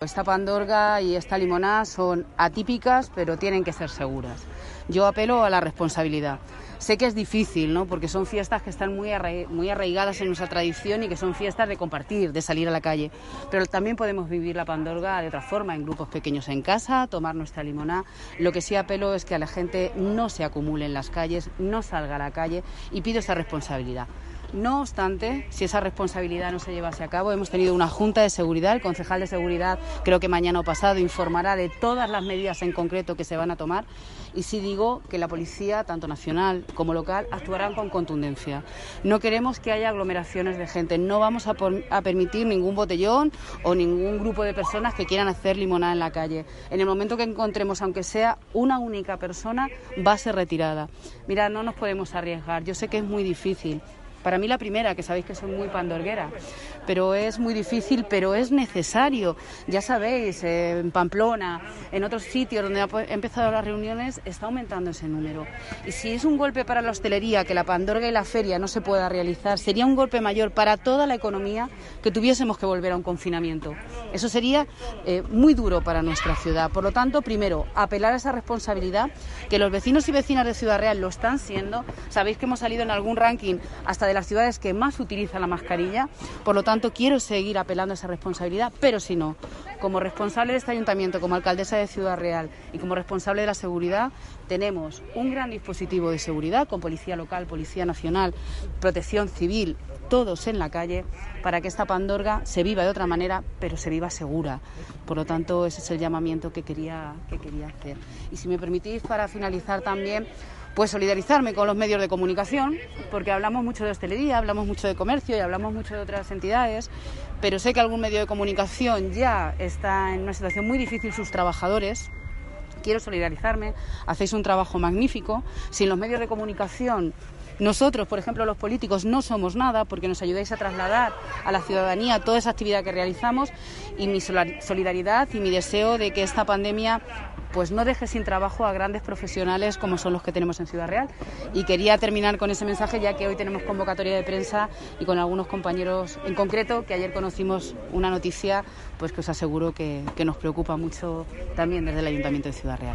Esta pandorga y esta limonada son atípicas, pero tienen que ser seguras. Yo apelo a la responsabilidad. Sé que es difícil, ¿no? Porque son fiestas que están muy, arraigadas en nuestra tradición y que son fiestas de compartir, de salir a la calle. Pero también podemos vivir la pandorga de otra forma, en grupos pequeños en casa, tomar nuestra limonada. Lo que sí apelo es que a la gente no se acumule en las calles, no salga a la calle y pido esa responsabilidad. No obstante, si esa responsabilidad no se llevase a cabo, hemos tenido una Junta de Seguridad, el concejal de Seguridad creo que mañana o pasado informará de todas las medidas en concreto que se van a tomar y sí digo que la policía, tanto nacional como local, actuarán con contundencia. No queremos que haya aglomeraciones de gente, no vamos a, a permitir ningún botellón o ningún grupo de personas que quieran hacer limonada en la calle. En el momento que encontremos, aunque sea una única persona, va a ser retirada. Mira, no nos podemos arriesgar, yo sé que es muy difícil, para mí la primera, que sabéis que soy muy pandorguera, pero es muy difícil, pero es necesario. Ya sabéis, eh, en Pamplona, en otros sitios donde han empezado las reuniones, está aumentando ese número. Y si es un golpe para la hostelería, que la pandorga y la feria no se pueda realizar, sería un golpe mayor para toda la economía que tuviésemos que volver a un confinamiento. Eso sería eh, muy duro para nuestra ciudad. Por lo tanto, primero, apelar a esa responsabilidad, que los vecinos y vecinas de Ciudad Real lo están siendo. Sabéis que hemos salido en algún ranking hasta de las ciudades que más utilizan la mascarilla. Por lo tanto, quiero seguir apelando a esa responsabilidad, pero si no, como responsable de este ayuntamiento, como alcaldesa de Ciudad Real y como responsable de la seguridad, tenemos un gran dispositivo de seguridad con policía local, policía nacional, protección civil, todos en la calle para que esta pandorga se viva de otra manera, pero se viva segura. Por lo tanto, ese es el llamamiento que quería, que quería hacer. Y si me permitís, para finalizar también, pues solidarizarme con los medios de comunicación, porque hablamos mucho de hostelería, hablamos mucho de comercio y hablamos mucho de otras entidades, pero sé que algún medio de comunicación ya está en una situación muy difícil sus trabajadores. Quiero solidarizarme, hacéis un trabajo magnífico. Sin los medios de comunicación nosotros, por ejemplo, los políticos, no somos nada porque nos ayudáis a trasladar a la ciudadanía toda esa actividad que realizamos y mi solidaridad y mi deseo de que esta pandemia pues no deje sin trabajo a grandes profesionales como son los que tenemos en Ciudad Real. Y quería terminar con ese mensaje ya que hoy tenemos convocatoria de prensa y con algunos compañeros en concreto que ayer conocimos una noticia pues que os aseguro que, que nos preocupa mucho también desde el Ayuntamiento de Ciudad Real.